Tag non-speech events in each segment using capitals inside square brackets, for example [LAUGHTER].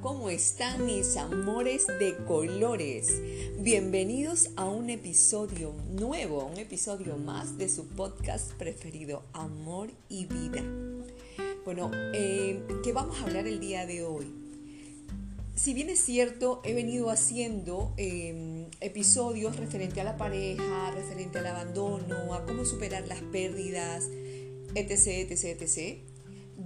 ¿cómo están mis amores de colores? Bienvenidos a un episodio nuevo, un episodio más de su podcast preferido, Amor y Vida. Bueno, eh, ¿qué vamos a hablar el día de hoy? Si bien es cierto, he venido haciendo em, episodios referente a la pareja, referente al abandono, a cómo superar las pérdidas, etc., etc., etc.,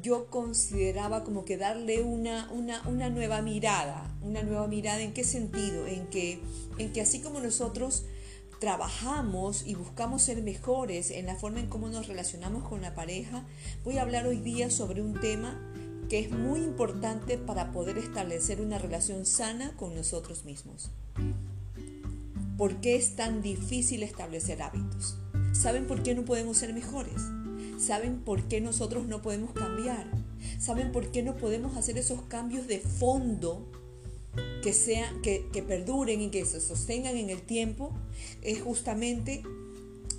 yo consideraba como que darle una, una, nueva mirada, una nueva mirada en qué sentido, en que, en que así como nosotros trabajamos y buscamos ser mejores en la forma en cómo nos relacionamos con la pareja, voy a hablar hoy día sobre un tema que es muy importante para poder establecer una relación sana con nosotros mismos. ¿Por qué es tan difícil establecer hábitos? ¿Saben por qué no podemos ser mejores? Saben por qué nosotros no podemos cambiar, saben por qué no podemos hacer esos cambios de fondo que, que perduren y que se sostengan en el tiempo, es justamente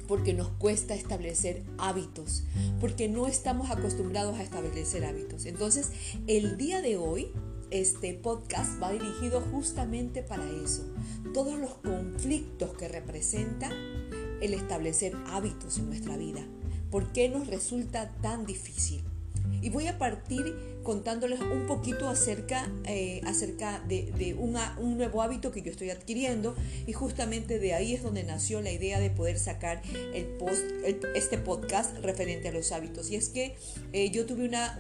porque nos cuesta establecer hábitos, porque no estamos acostumbrados a establecer hábitos. Entonces, el día de hoy, este podcast va dirigido justamente para eso. Todos los conflictos que representa el establecer hábitos en nuestra vida. ¿Por qué nos resulta tan difícil? Y voy a partir contándoles un poquito acerca, eh, acerca de, un nuevo hábito que yo estoy adquiriendo y justamente de ahí es donde nació la idea de poder sacar este podcast referente a los hábitos. Y es que eh, yo tuve una,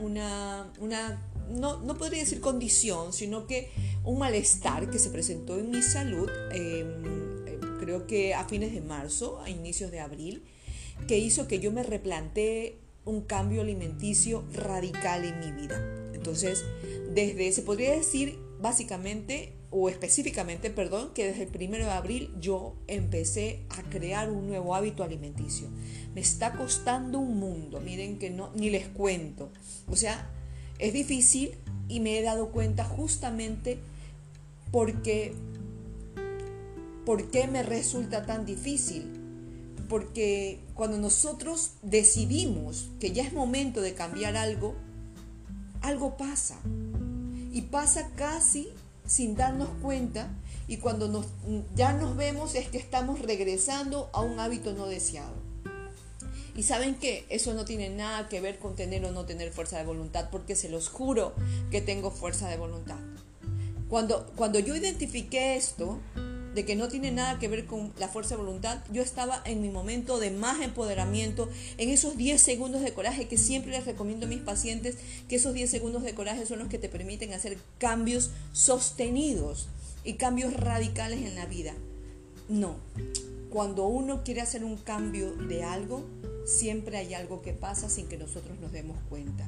una, no, no, podría decir condición, sino que un malestar que se presentó en mi salud, em, creo que a fines de marzo, a inicios de abril, que hizo que yo me replantee un cambio alimenticio radical en mi vida. Entonces, desde, se podría decir básicamente o específicamente, perdón, que desde el primero de abril yo empecé a crear un nuevo hábito alimenticio. Me está costando un mundo, miren que no, ni les cuento. O sea, es difícil y me he dado cuenta justamente porque, ¿por qué me resulta tan difícil? Porque cuando nosotros decidimos que ya es momento de cambiar algo, algo pasa. Y pasa casi sin darnos cuenta y cuando nos, ya nos vemos es que estamos regresando a un hábito no deseado. Y saben que eso no tiene nada que ver con tener o no tener fuerza de voluntad, porque se los juro que tengo fuerza de voluntad. Cuando, cuando yo identifiqué esto, de que no tiene nada que ver con la fuerza de voluntad, yo estaba en mi momento de más empoderamiento, en esos 10 segundos de coraje que siempre les recomiendo a mis pacientes, que esos 10 segundos de coraje son los que te permiten hacer cambios sostenidos y cambios radicales en la vida. No, cuando uno quiere hacer un cambio de algo, siempre hay algo que pasa sin que nosotros nos demos cuenta.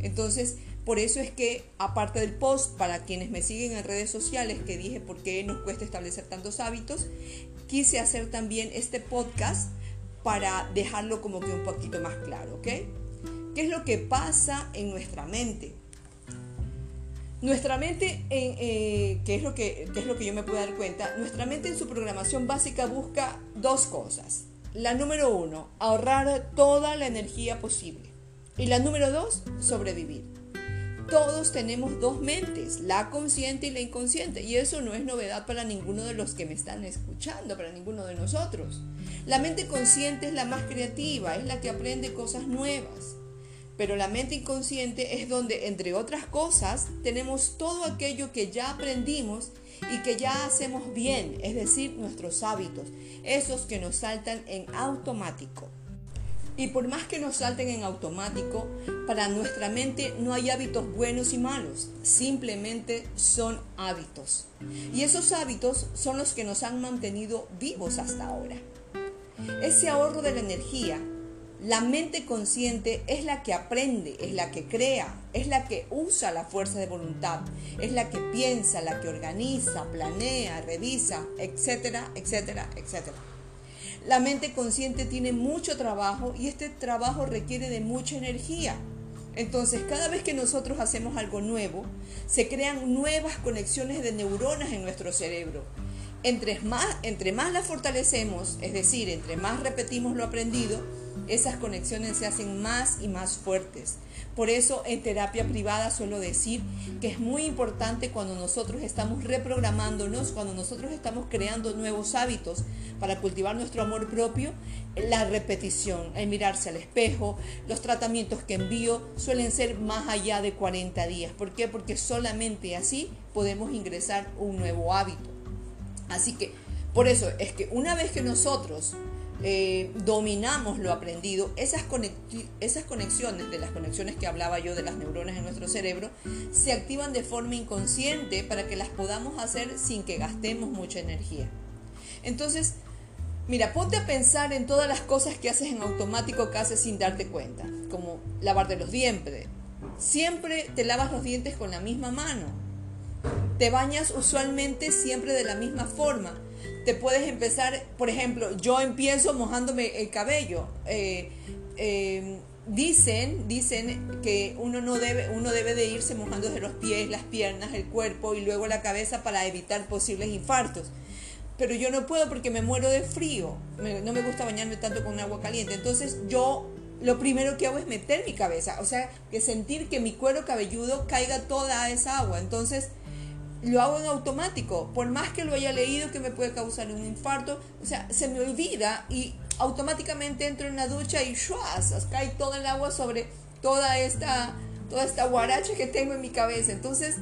Entonces, por eso es que, aparte del post, para quienes me siguen en redes sociales, que dije por qué nos cuesta establecer tantos hábitos, quise hacer también este podcast para dejarlo como que un poquito más claro, ¿ok? ¿Qué es lo que pasa en nuestra mente? Nuestra mente, eh, ¿qué, es lo que, es lo que yo me puedo dar cuenta? Nuestra mente en su programación básica busca dos cosas. La número uno, ahorrar toda la energía posible. Y la número dos, sobrevivir todos tenemos dos mentes, la consciente y la inconsciente, y eso no es novedad para ninguno de los que me están escuchando, para ninguno de nosotros. La mente consciente es la más creativa, es la que aprende cosas nuevas, pero la mente inconsciente es donde, entre otras cosas, tenemos todo aquello que ya aprendimos y que ya hacemos bien, es decir, nuestros hábitos, esos que nos saltan en automático. Y por más que nos salten en automático, para nuestra mente no hay hábitos buenos y malos, simplemente son hábitos. Y esos hábitos son los que nos han mantenido vivos hasta ahora. Ese ahorro de la energía, la mente consciente es la que aprende, es la que crea, es la que usa la fuerza de voluntad, es la que piensa, la que organiza, planea, revisa, etcétera, etcétera, etcétera. La mente consciente tiene mucho trabajo y este trabajo requiere de mucha energía. Entonces, cada vez que nosotros hacemos algo nuevo, se crean nuevas conexiones de neuronas en nuestro cerebro. Entre más, entre más la fortalecemos, es decir, entre más repetimos lo aprendido, esas conexiones se hacen más y más fuertes. Por eso en terapia privada suelo decir que es muy importante cuando nosotros estamos reprogramándonos, cuando nosotros estamos creando nuevos hábitos para cultivar nuestro amor propio, la repetición, el mirarse al espejo, los tratamientos que envío suelen ser más allá de 40 días. ¿Por qué? Porque solamente así podemos ingresar un nuevo hábito. Así que por eso es que una vez que nosotros eh, dominamos lo aprendido, esas, esas conexiones, de las conexiones que hablaba yo de las neuronas en nuestro cerebro, se activan de forma inconsciente para que las podamos hacer sin que gastemos mucha energía. Entonces, mira, ponte a pensar en todas las cosas que haces en automático que haces sin darte cuenta, como lavarte los dientes. Siempre te lavas los dientes con la misma mano. Te bañas usualmente siempre de la misma forma te puedes empezar, por ejemplo, yo empiezo mojándome el cabello. Eh, eh, dicen, dicen que uno no debe, uno debe de irse mojando de los pies, las piernas, el cuerpo y luego la cabeza para evitar posibles infartos. Pero yo no puedo porque me muero de frío. no me gusta bañarme tanto con agua caliente. Entonces yo lo primero que hago es meter mi cabeza. O sea, que sentir que mi cuero cabelludo caiga toda esa agua. Entonces lo hago en automático, por más que lo haya leído que me puede causar un infarto, o sea, se me olvida y automáticamente entro en la ducha y ¡shuas! cae todo el agua sobre toda esta, toda esta guaracha que tengo en mi cabeza. Entonces,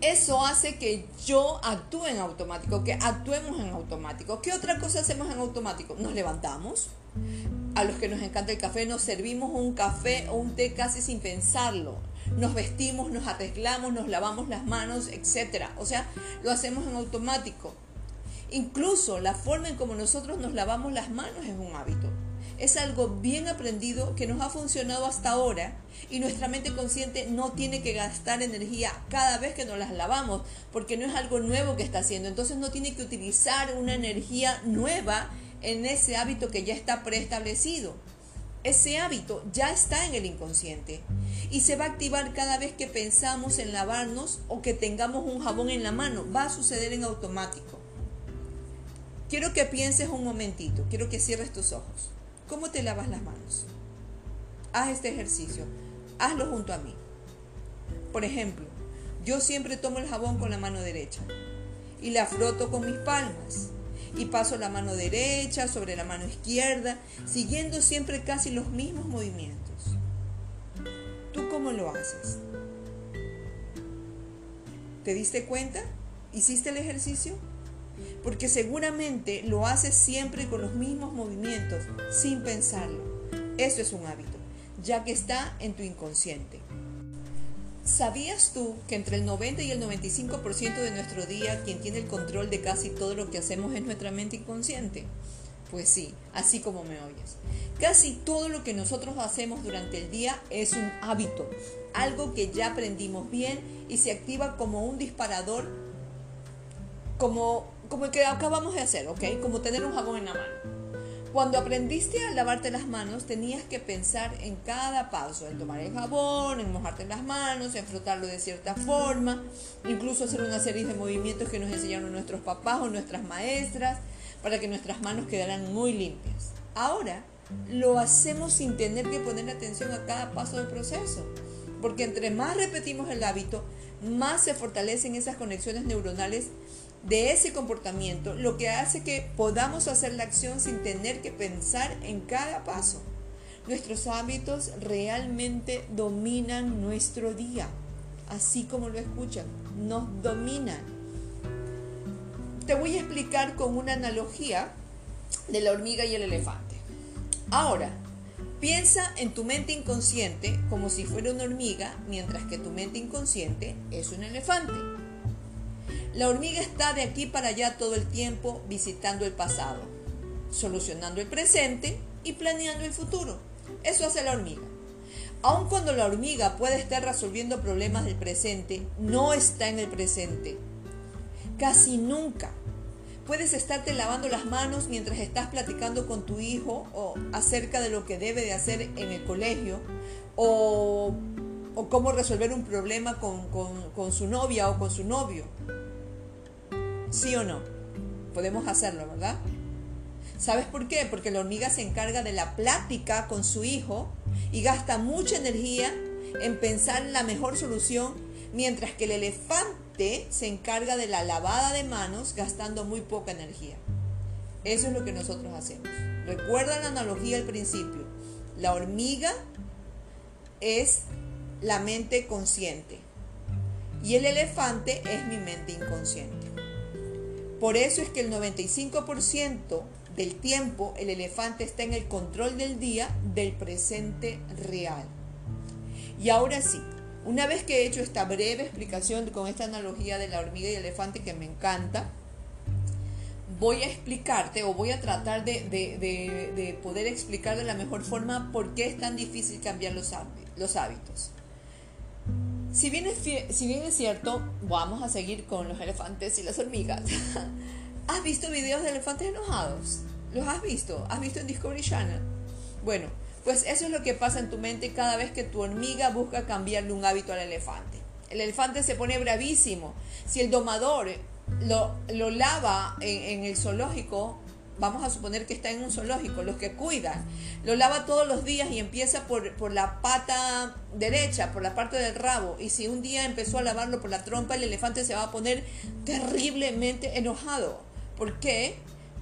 eso hace que yo actúe en automático, que actuemos en automático. ¿Qué otra cosa hacemos en automático? Nos levantamos. A los que nos encanta el café, nos servimos un café o un té casi sin pensarlo nos vestimos, nos arreglamos, nos lavamos las manos, etc. O sea, lo hacemos en automático. Incluso la forma en como nosotros nos lavamos las manos es un hábito. Es algo bien aprendido que nos ha funcionado hasta ahora y nuestra mente consciente no tiene que gastar energía cada vez que nos las lavamos porque no es algo nuevo que está haciendo. Entonces no tiene que utilizar una energía nueva en ese hábito que ya está preestablecido ese hábito ya está en el inconsciente y se va a activar cada vez que pensamos en lavarnos o que tengamos un jabón en la mano. Va a suceder en automático. Quiero que pienses un momentito, quiero que cierres tus ojos. ¿Cómo te lavas las manos? Haz este ejercicio, hazlo junto a mí. Por ejemplo, yo siempre tomo el jabón con la mano derecha y la froto con mis palmas y paso la mano derecha sobre la mano izquierda, siguiendo siempre casi los mismos movimientos. ¿Tú cómo lo haces? ¿Te diste cuenta? ¿Hiciste el ejercicio? Porque seguramente lo haces siempre con los mismos movimientos, sin pensarlo. Eso es un hábito, ya que está en tu inconsciente. ¿Sabías tú que entre el 90 y el 95% de nuestro día quien tiene el control de casi todo lo que hacemos es nuestra mente inconsciente? Pues sí, así como me oyes. Casi todo lo que nosotros hacemos durante el día es un hábito, algo que ya aprendimos bien y se activa como un disparador, como, como el que acabamos de hacer, ¿ok? Como tener un jabón en la mano. Cuando aprendiste a lavarte las manos, tenías que pensar en cada paso, en tomar el jabón, en mojarte las manos, en frotarlo de cierta forma, incluso hacer una serie de movimientos que nos enseñaron nuestros papás o nuestras maestras para que nuestras manos quedaran muy limpias. Ahora lo hacemos sin tener que poner atención a cada paso del proceso, porque entre más repetimos el hábito, más se fortalecen esas conexiones neuronales de ese comportamiento, lo que hace que podamos hacer la acción sin tener que pensar en cada paso. Nuestros hábitos realmente dominan nuestro día, así como lo escuchan, nos dominan. Te voy a explicar con una analogía de la hormiga y el elefante. Ahora, piensa en tu mente inconsciente como si fuera una hormiga, mientras que tu mente inconsciente es un elefante. La hormiga está de aquí para allá todo el tiempo visitando el pasado, solucionando el presente y planeando el futuro. Eso hace la hormiga. Aun cuando la hormiga puede estar resolviendo problemas del presente, no está en el presente. Casi nunca. Puedes estarte lavando las manos mientras estás platicando con tu hijo o acerca de lo que debe de hacer en el colegio o, cómo resolver un problema con su novia o con su novio. ¿Sí o no? Podemos hacerlo, ¿verdad? ¿Sabes por qué? Porque la hormiga se encarga de la plática con su hijo y gasta mucha energía en pensar en la mejor solución, mientras que el elefante se encarga de la lavada de manos gastando muy poca energía. Eso es lo que nosotros hacemos. Recuerda la analogía al principio. La hormiga es la mente consciente y el elefante es mi mente inconsciente. Por eso es que el 95% del tiempo el elefante está en el control del día del presente real. Y ahora sí, una vez que he hecho esta breve explicación con esta analogía de la hormiga y el elefante que me encanta, voy a explicarte o voy a tratar de, poder explicar de la mejor forma por qué es tan difícil cambiar los, hábitos. Si bien, es, si bien es cierto, vamos a seguir con los elefantes y las hormigas. [LAUGHS] ¿Has visto videos de elefantes enojados? ¿Los has visto? ¿Has visto en Discovery Channel? Bueno, pues eso es lo que pasa en tu mente cada vez que tu hormiga busca cambiarle un hábito al elefante. El elefante se pone bravísimo. Si el domador lo, lo lava en, el zoológico, vamos a suponer que está en un zoológico, los que cuidan, lo lava todos los días y empieza por, por, la pata derecha, por la parte del rabo, y si un día empezó a lavarlo por la trompa, el elefante se va a poner terriblemente enojado. ¿Por qué?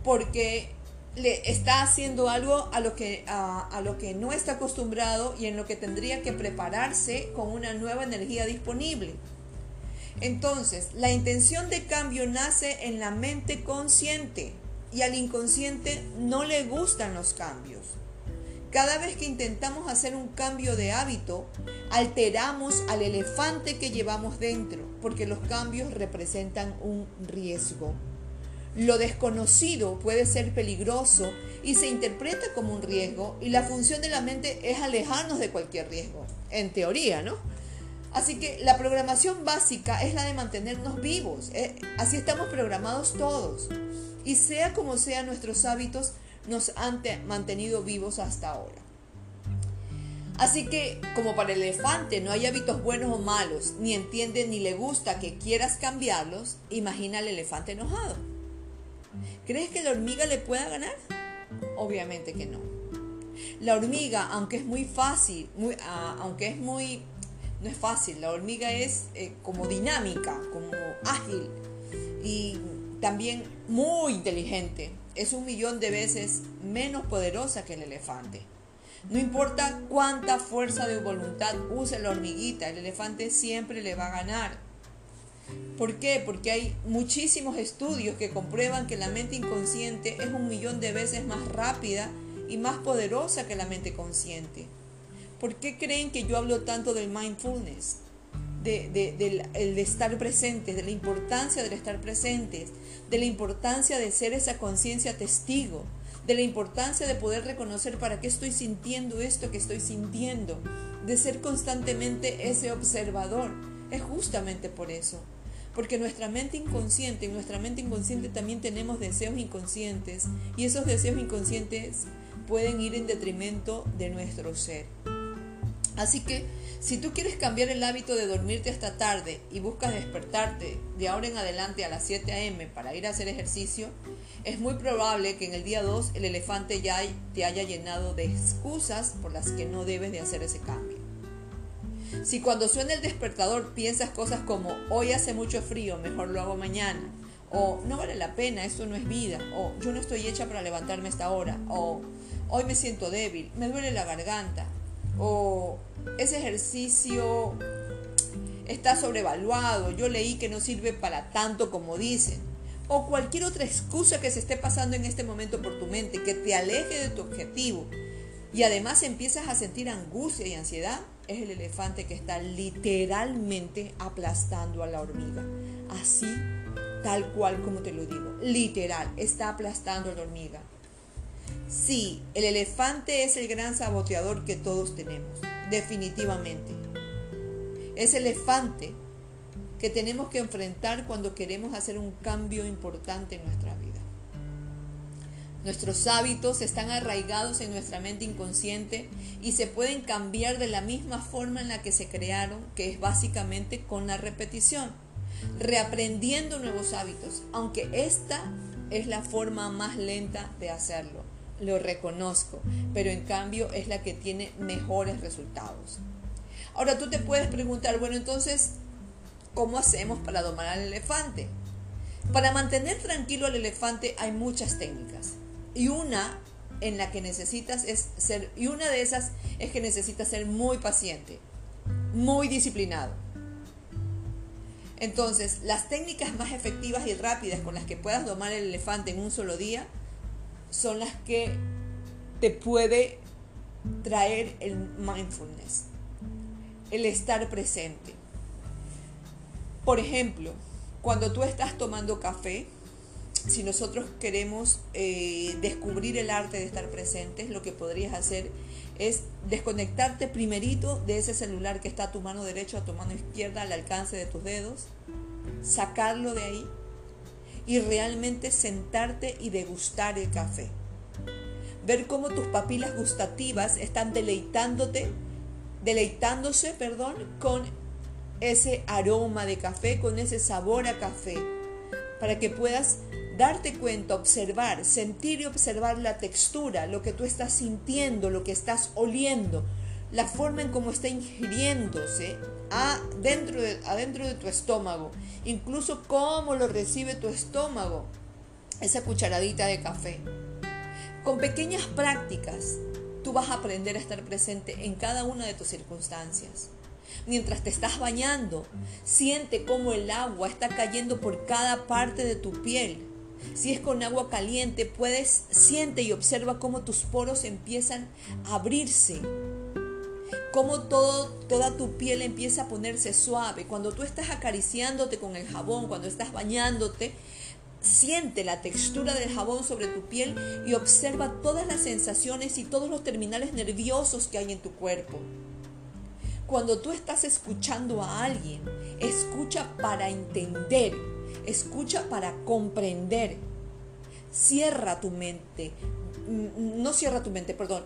Porque le está haciendo algo a lo, que, a, lo que no está acostumbrado y en lo que tendría que prepararse con una nueva energía disponible. Entonces, la intención de cambio nace en la mente consciente y al inconsciente no le gustan los cambios. Cada vez que intentamos hacer un cambio de hábito, alteramos al elefante que llevamos dentro, porque los cambios representan un riesgo. Lo desconocido puede ser peligroso y se interpreta como un riesgo y la función de la mente es alejarnos de cualquier riesgo, en teoría, ¿no? Así que la programación básica es la de mantenernos vivos. ¿eh? Así estamos programados todos. Y sea como sea, nuestros hábitos nos han mantenido vivos hasta ahora. Así que, como para el elefante no hay hábitos buenos o malos, ni entiende ni le gusta que quieras cambiarlos, imagina al elefante enojado. ¿Crees que la hormiga le pueda ganar? Obviamente que no. La hormiga, aunque es muy fácil, ah, aunque es muy, no es fácil, la hormiga es eh, como dinámica, como ágil y también muy inteligente. Es un millón de veces menos poderosa que el elefante. No importa cuánta fuerza de voluntad use la hormiguita, el elefante siempre le va a ganar. ¿Por qué? Porque hay muchísimos estudios que comprueban que la mente inconsciente es un millón de veces más rápida y más poderosa que la mente consciente. ¿Por qué creen que yo hablo tanto del mindfulness? De, de, estar presentes, de la importancia del estar presentes, de la importancia de ser esa conciencia testigo, de la importancia de poder reconocer para qué estoy sintiendo esto que estoy sintiendo, de ser constantemente ese observador. Es justamente por eso. Porque nuestra mente inconsciente, en nuestra mente inconsciente también tenemos deseos inconscientes y esos deseos inconscientes pueden ir en detrimento de nuestro ser. Así que si tú quieres cambiar el hábito de dormirte hasta tarde y buscas despertarte de ahora en adelante a las 7 a.m. para ir a hacer ejercicio, es muy probable que en el día 2 el elefante ya te haya llenado de excusas por las que no debes de hacer ese cambio. Si cuando suena el despertador piensas cosas como hoy hace mucho frío, mejor lo hago mañana, o no vale la pena, esto no es vida, o yo no estoy hecha para levantarme esta hora, o hoy me siento débil, me duele la garganta, o ese ejercicio está sobrevaluado, yo leí que no sirve para tanto como dicen, o cualquier otra excusa que se esté pasando en este momento por tu mente que te aleje de tu objetivo. Y además empiezas a sentir angustia y ansiedad, es el elefante que está literalmente aplastando a la hormiga. Así, tal cual como te lo digo. Literal, está aplastando a la hormiga. Sí, el elefante es el gran saboteador que todos tenemos, definitivamente. Es el elefante que tenemos que enfrentar cuando queremos hacer un cambio importante en nuestra vida. Nuestros hábitos están arraigados en nuestra mente inconsciente y se pueden cambiar de la misma forma en la que se crearon, que es básicamente con la repetición, reaprendiendo nuevos hábitos, aunque esta es la forma más lenta de hacerlo, lo reconozco, pero en cambio es la que tiene mejores resultados. Ahora tú te puedes preguntar, bueno, entonces, ¿cómo hacemos para domar al elefante? Para mantener tranquilo al elefante hay muchas técnicas y una en la que necesitas es ser, y una de esas es que necesitas ser muy paciente, muy disciplinado. Entonces, las técnicas más efectivas y rápidas con las que puedas domar el elefante en un solo día son las que te puede traer el mindfulness, el estar presente. Por ejemplo, cuando tú estás tomando café, si nosotros queremos eh, descubrir el arte de estar presentes, lo que podrías hacer es desconectarte primerito de ese celular que está a tu mano derecha a tu mano izquierda al alcance de tus dedos, sacarlo de ahí y realmente sentarte y degustar el café. Ver cómo tus papilas gustativas están deleitándote, deleitándose, perdón, con ese aroma de café, con ese sabor a café, para que puedas darte cuenta, observar, sentir y observar la textura, lo que tú estás sintiendo, lo que estás oliendo, la forma en cómo está ingiriéndose adentro de, adentro de tu estómago, incluso cómo lo recibe tu estómago, esa cucharadita de café. Con pequeñas prácticas, tú vas a aprender a estar presente en cada una de tus circunstancias. Mientras te estás bañando, siente cómo el agua está cayendo por cada parte de tu piel si es con agua caliente, puedes, siente y observa cómo tus poros empiezan a abrirse. Cómo toda tu piel empieza a ponerse suave. Cuando tú estás acariciándote con el jabón, cuando estás bañándote, siente la textura del jabón sobre tu piel y observa todas las sensaciones y todos los terminales nerviosos que hay en tu cuerpo. Cuando tú estás escuchando a alguien, escucha para entender Escucha para comprender. Cierra tu mente. Mm, no cierra tu mente, perdón.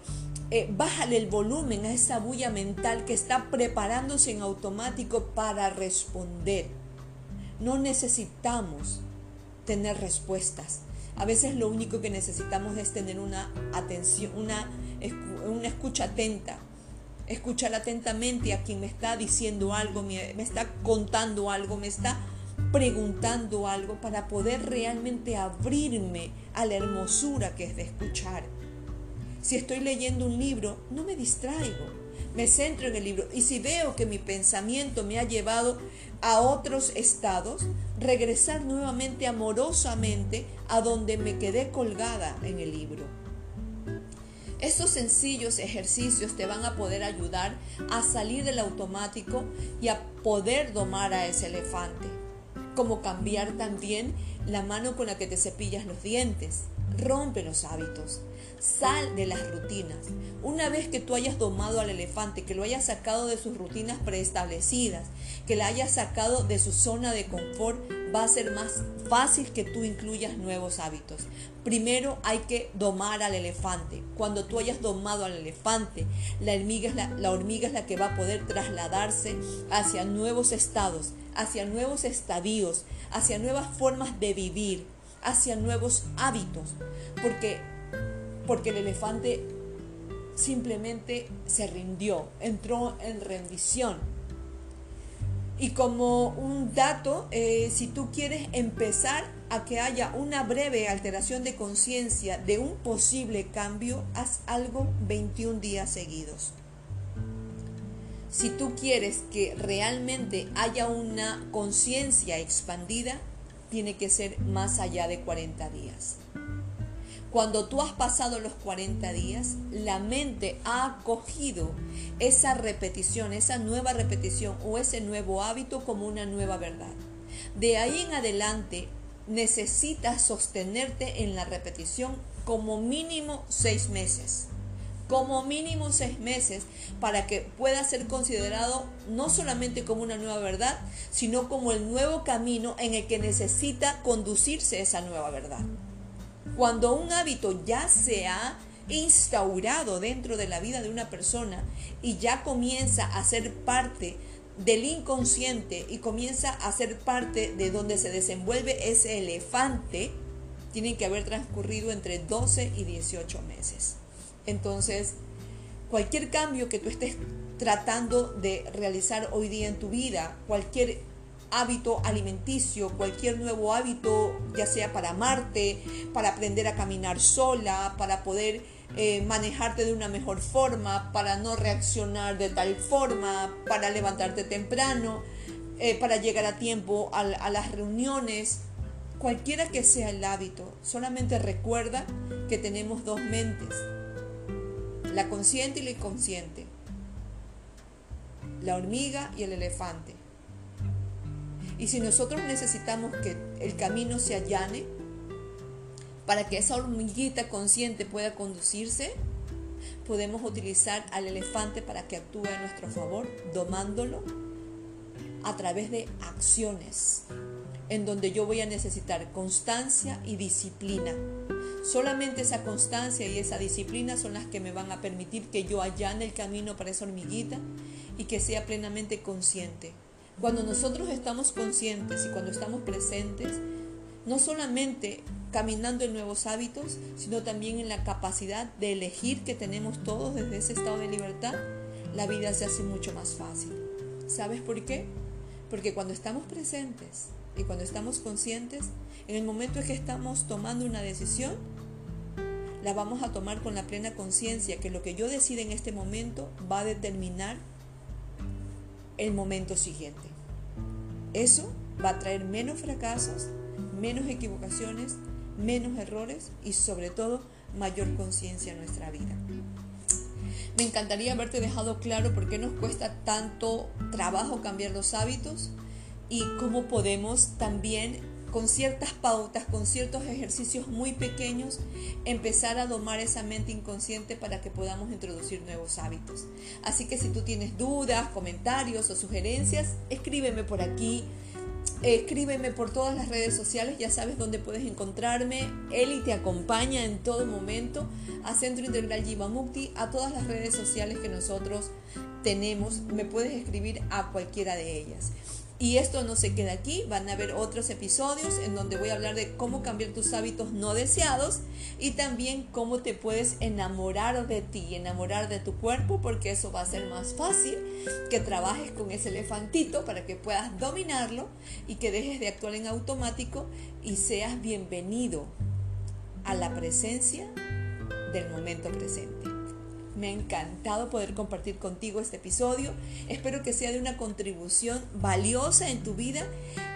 Eh, bájale el volumen a esa bulla mental que está preparándose en automático para responder. No necesitamos tener respuestas. A veces lo único que necesitamos es tener una atención, una, una escucha atenta. Escuchar atentamente a quien me está diciendo algo, me, me está contando algo, me está preguntando algo para poder realmente abrirme a la hermosura que es de escuchar. Si estoy leyendo un libro, no me distraigo, me centro en el libro y si veo que mi pensamiento me ha llevado a otros estados, regresar nuevamente amorosamente a donde me quedé colgada en el libro. Estos sencillos ejercicios te van a poder ayudar a salir del automático y a poder domar a ese elefante como cambiar también la mano con la que te cepillas los dientes. Rompe los hábitos, sal de las rutinas. Una vez que tú hayas domado al elefante, que lo hayas sacado de sus rutinas preestablecidas, que la hayas sacado de su zona de confort, va a ser más fácil que tú incluyas nuevos hábitos. Primero hay que domar al elefante. Cuando tú hayas domado al elefante, la hormiga es la, hormiga es la que va a poder trasladarse hacia nuevos estados, hacia nuevos estadios, hacia nuevas formas de vivir, hacia nuevos hábitos, porque, porque el elefante simplemente se rindió, entró en rendición. Y como un dato, eh, si tú quieres empezar a que haya una breve alteración de conciencia de un posible cambio, haz algo 21 días seguidos si tú quieres que realmente haya una conciencia expandida, tiene que ser más allá de 40 días. Cuando tú has pasado los 40 días, la mente ha acogido esa repetición, esa nueva repetición o ese nuevo hábito como una nueva verdad. De ahí en adelante necesitas sostenerte en la repetición como mínimo seis meses como mínimo seis meses para que pueda ser considerado no solamente como una nueva verdad, sino como el nuevo camino en el que necesita conducirse esa nueva verdad. Cuando un hábito ya se ha instaurado dentro de la vida de una persona y ya comienza a ser parte del inconsciente y comienza a ser parte de donde se desenvuelve ese elefante, tienen que haber transcurrido entre 12 y 18 meses. Entonces, cualquier cambio que tú estés tratando de realizar hoy día en tu vida, cualquier hábito alimenticio, cualquier nuevo hábito, ya sea para amarte, para aprender a caminar sola, para poder eh, manejarte de una mejor forma, para no reaccionar de tal forma, para levantarte temprano, eh, para llegar a tiempo a, a las reuniones, cualquiera que sea el hábito, solamente recuerda que tenemos dos mentes, la consciente y la inconsciente, la hormiga y el elefante. Y si nosotros necesitamos que el camino se allane para que esa hormiguita consciente pueda conducirse, podemos utilizar al elefante para que actúe a nuestro favor, domándolo a través de acciones, en donde yo voy a necesitar constancia y disciplina. Solamente esa constancia y esa disciplina son las que me van a permitir que yo allane el camino para esa hormiguita y que sea plenamente consciente cuando nosotros estamos conscientes y cuando estamos presentes, no solamente caminando en nuevos hábitos, sino también en la capacidad de elegir que tenemos todos desde ese estado de libertad, la vida se hace mucho más fácil. ¿Sabes por qué? Porque cuando estamos presentes y cuando estamos conscientes, en el momento en que estamos tomando una decisión, la vamos a tomar con la plena conciencia que lo que yo decida en este momento va a determinar el momento siguiente. Eso va a traer menos fracasos, menos equivocaciones, menos errores y sobre todo mayor conciencia en nuestra vida. Me encantaría haberte dejado claro por qué nos cuesta tanto trabajo cambiar los hábitos y cómo podemos también con ciertas pautas, con ciertos ejercicios muy pequeños, empezar a domar esa mente inconsciente para que podamos introducir nuevos hábitos. Así que si tú tienes dudas, comentarios o sugerencias, escríbeme por aquí. Escríbeme por todas las redes sociales, ya sabes dónde puedes encontrarme. Eli te acompaña en todo momento a Centro Integral Jivamukti, a todas las redes sociales que nosotros tenemos. Me puedes escribir a cualquiera de ellas. Y esto no se queda aquí, van a haber otros episodios en donde voy a hablar de cómo cambiar tus hábitos no deseados y también cómo te puedes enamorar de ti, enamorar de tu cuerpo, porque eso va a ser más fácil que trabajes con ese elefantito para que puedas dominarlo y que dejes de actuar en automático y seas bienvenido a la presencia del momento presente. Me ha encantado poder compartir contigo este episodio. Espero que sea de una contribución valiosa en tu vida.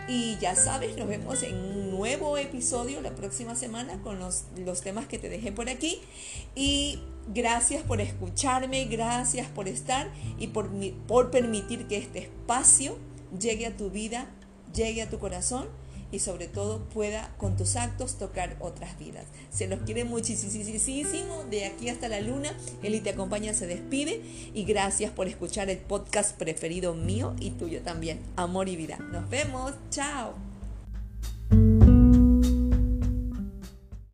Y ya sabes, nos vemos en un nuevo episodio la próxima semana con los, temas que te dejé por aquí. Y gracias por escucharme, gracias por estar y por, por permitir que este espacio llegue a tu vida, llegue a tu corazón y sobre todo pueda con tus actos tocar otras vidas. Se los quiere muchísimo de aquí hasta la luna. Eli te acompaña, se despide y gracias por escuchar el podcast preferido mío y tuyo también, Amor y Vida. Nos vemos, chao.